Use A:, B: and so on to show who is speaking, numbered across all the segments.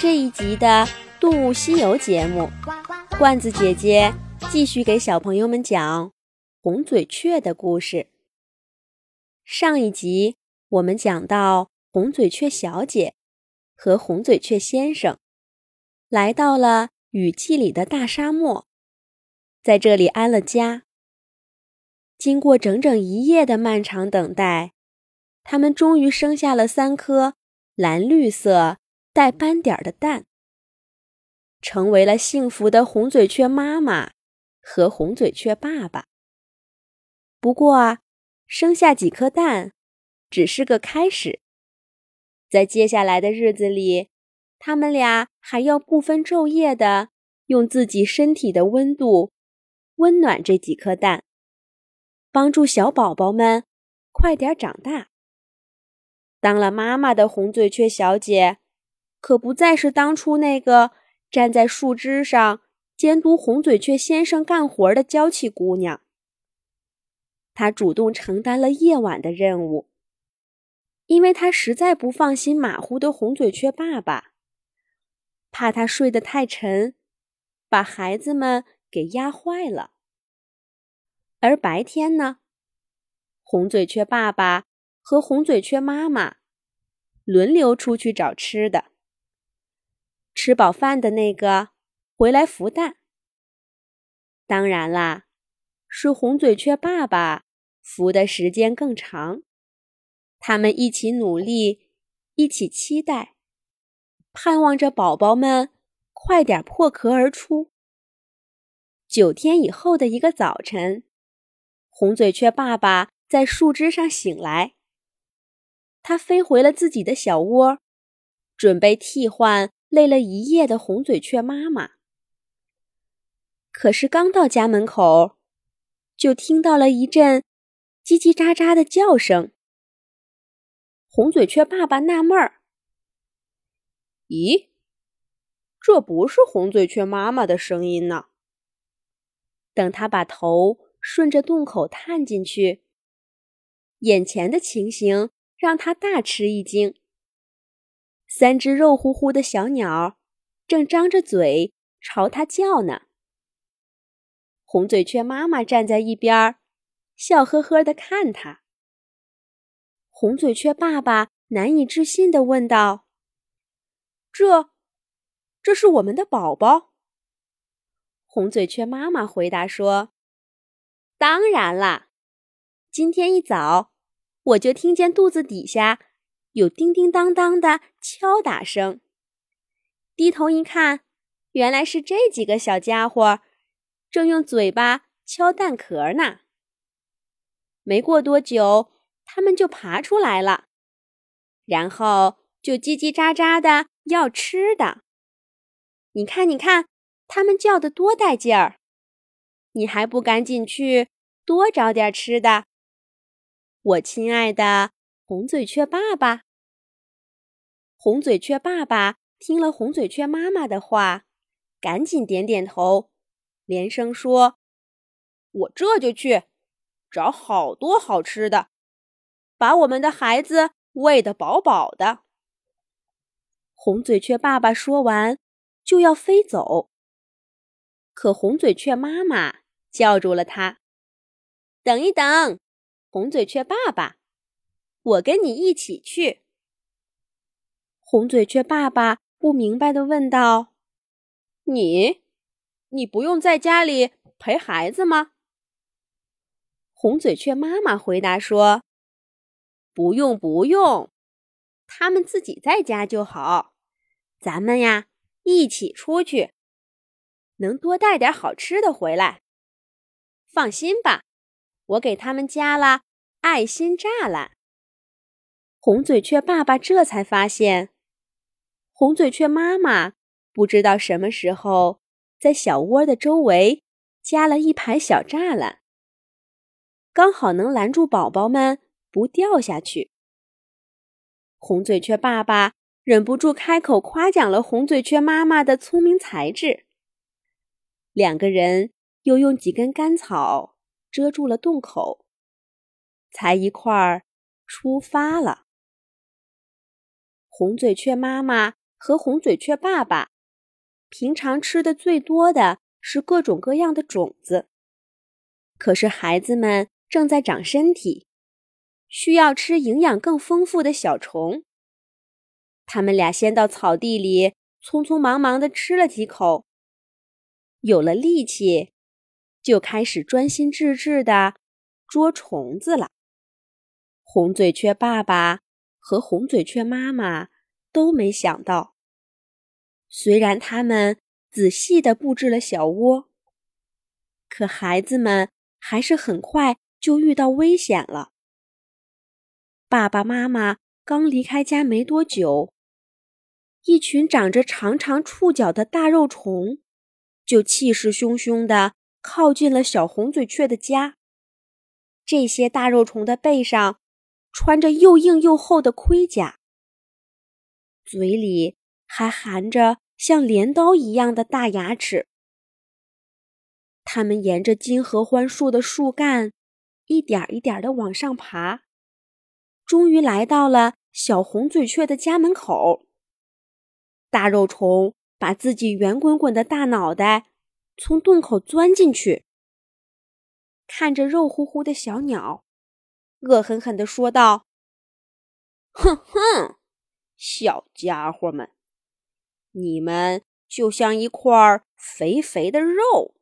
A: 这一集的《动物西游》节目，罐子姐姐继续给小朋友们讲红嘴雀的故事。上一集我们讲到，红嘴雀小姐和红嘴雀先生来到了雨季里的大沙漠，在这里安了家。经过整整一夜的漫长等待，他们终于生下了三颗蓝绿色。带斑点的蛋，成为了幸福的红嘴雀妈妈和红嘴雀爸爸。不过啊，生下几颗蛋只是个开始，在接下来的日子里，他们俩还要不分昼夜的用自己身体的温度温暖这几颗蛋，帮助小宝宝们快点长大。当了妈妈的红嘴雀小姐。可不再是当初那个站在树枝上监督红嘴雀先生干活的娇气姑娘。她主动承担了夜晚的任务，因为她实在不放心马虎的红嘴雀爸爸，怕他睡得太沉，把孩子们给压坏了。而白天呢，红嘴雀爸爸和红嘴雀妈妈轮流出去找吃的。吃饱饭的那个回来孵蛋。当然啦，是红嘴雀爸爸孵的时间更长。他们一起努力，一起期待，盼望着宝宝们快点破壳而出。九天以后的一个早晨，红嘴雀爸爸在树枝上醒来，他飞回了自己的小窝，准备替换。累了一夜的红嘴雀妈妈，可是刚到家门口，就听到了一阵叽叽喳喳的叫声。红嘴雀爸爸纳闷儿：“咦，这不是红嘴雀妈妈的声音呢？”等他把头顺着洞口探进去，眼前的情形让他大吃一惊。三只肉乎乎的小鸟正张着嘴朝他叫呢。红嘴雀妈妈站在一边，笑呵呵的看他。红嘴雀爸爸难以置信的问道：“这，这是我们的宝宝？”红嘴雀妈妈回答说：“当然啦，今天一早我就听见肚子底下。”有叮叮当当的敲打声，低头一看，原来是这几个小家伙正用嘴巴敲蛋壳呢。没过多久，他们就爬出来了，然后就叽叽喳喳的要吃的。你看，你看，他们叫的多带劲儿！你还不赶紧去多找点吃的，我亲爱的。红嘴雀爸爸，红嘴雀爸爸听了红嘴雀妈妈的话，赶紧点点头，连声说：“我这就去找好多好吃的，把我们的孩子喂得饱饱的。”红嘴雀爸爸说完就要飞走，可红嘴雀妈妈叫住了他：“等一等，红嘴雀爸爸。”我跟你一起去。红嘴雀爸爸不明白的问道：“你，你不用在家里陪孩子吗？”红嘴雀妈妈回答说：“不用，不用，他们自己在家就好。咱们呀，一起出去，能多带点好吃的回来。放心吧，我给他们加了爱心栅栏。”红嘴雀爸爸这才发现，红嘴雀妈妈不知道什么时候在小窝的周围加了一排小栅栏，刚好能拦住宝宝们不掉下去。红嘴雀爸爸忍不住开口夸奖了红嘴雀妈妈的聪明才智。两个人又用几根干草遮住了洞口，才一块儿出发了。红嘴雀妈妈和红嘴雀爸爸平常吃的最多的是各种各样的种子，可是孩子们正在长身体，需要吃营养更丰富的小虫。他们俩先到草地里，匆匆忙忙地吃了几口，有了力气，就开始专心致志地捉虫子了。红嘴雀爸爸和红嘴雀妈妈都没想到，虽然他们仔细地布置了小窝，可孩子们还是很快就遇到危险了。爸爸妈妈刚离开家没多久。一群长着长长触角的大肉虫，就气势汹汹地靠近了小红嘴雀的家。这些大肉虫的背上穿着又硬又厚的盔甲，嘴里还含着像镰刀一样的大牙齿。他们沿着金合欢树的树干，一点一点地往上爬，终于来到了小红嘴雀的家门口。大肉虫把自己圆滚滚的大脑袋从洞口钻进去，看着肉乎乎的小鸟，恶狠狠地说道：“哼哼，小家伙们，你们就像一块肥肥的肉，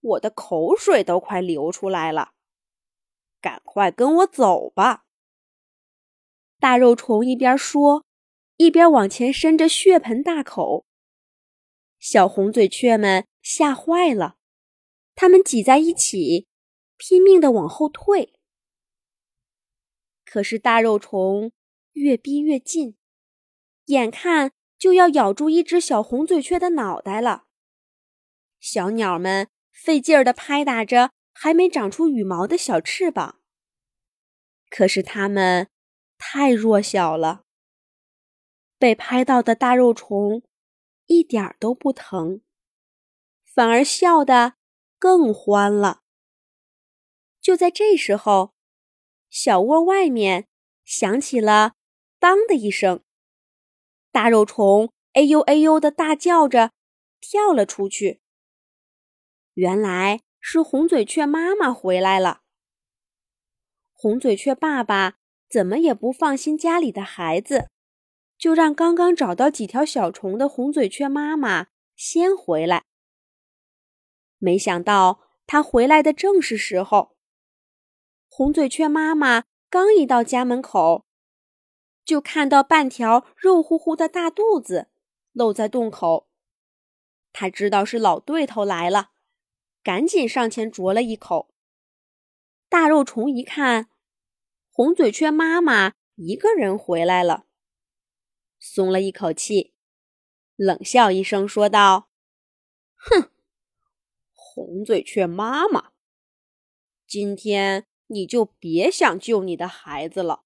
A: 我的口水都快流出来了，赶快跟我走吧！”大肉虫一边说。一边往前伸着血盆大口，小红嘴雀们吓坏了，它们挤在一起，拼命的往后退。可是大肉虫越逼越近，眼看就要咬住一只小红嘴雀的脑袋了。小鸟们费劲儿的拍打着还没长出羽毛的小翅膀，可是它们太弱小了。被拍到的大肉虫一点都不疼，反而笑得更欢了。就在这时候，小窝外面响起了“当”的一声，大肉虫哎呦哎呦的大叫着跳了出去。原来是红嘴雀妈妈回来了。红嘴雀爸爸怎么也不放心家里的孩子。就让刚刚找到几条小虫的红嘴雀妈妈先回来。没想到他回来的正是时候。红嘴雀妈妈刚一到家门口，就看到半条肉乎乎的大肚子露在洞口。他知道是老对头来了，赶紧上前啄了一口。大肉虫一看，红嘴雀妈妈一个人回来了。松了一口气，冷笑一声说道：“哼，红嘴雀妈妈，今天你就别想救你的孩子了。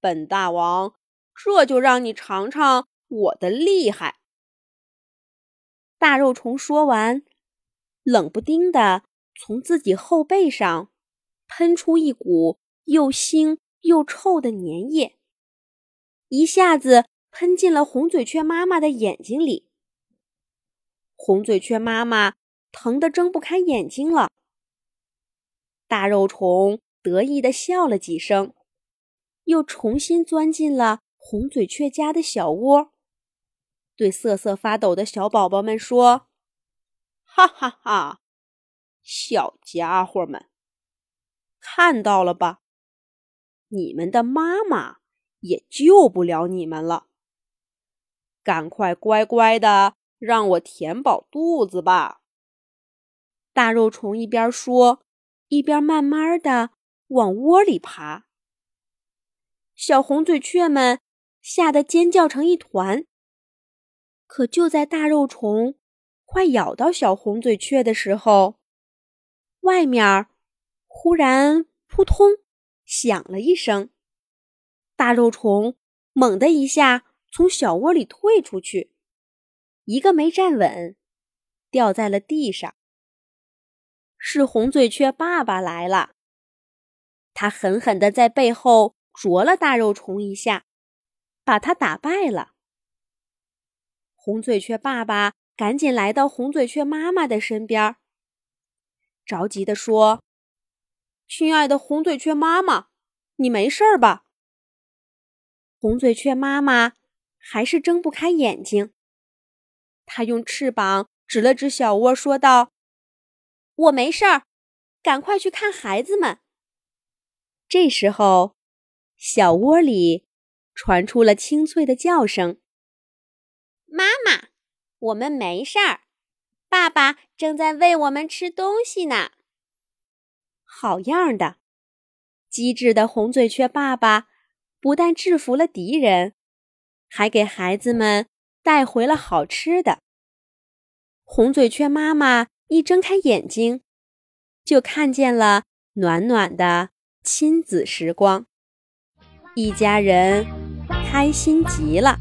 A: 本大王这就让你尝尝我的厉害。”大肉虫说完，冷不丁的从自己后背上喷出一股又腥又臭的粘液。一下子喷进了红嘴雀妈妈的眼睛里，红嘴雀妈妈疼得睁不开眼睛了。大肉虫得意的笑了几声，又重新钻进了红嘴雀家的小窝，对瑟瑟发抖的小宝宝们说：“哈哈哈，小家伙们，看到了吧？你们的妈妈。”也救不了你们了，赶快乖乖的让我填饱肚子吧。大肉虫一边说，一边慢慢的往窝里爬。小红嘴雀们吓得尖叫成一团。可就在大肉虫快咬到小红嘴雀的时候，外面忽然扑通响了一声。大肉虫猛地一下从小窝里退出去，一个没站稳，掉在了地上。是红嘴雀爸爸来了，他狠狠地在背后啄了大肉虫一下，把他打败了。红嘴雀爸爸赶紧来到红嘴雀妈妈的身边，着急地说：“亲爱的红嘴雀妈妈，你没事吧？”红嘴雀妈妈还是睁不开眼睛。它用翅膀指了指小窝，说道：“我没事儿，赶快去看孩子们。”这时候，小窝里传出了清脆的叫声：“
B: 妈妈，我们没事儿，爸爸正在喂我们吃东西呢。”
A: 好样的！机智的红嘴雀爸爸。不但制服了敌人，还给孩子们带回了好吃的。红嘴雀妈妈一睁开眼睛，就看见了暖暖的亲子时光，一家人开心极了。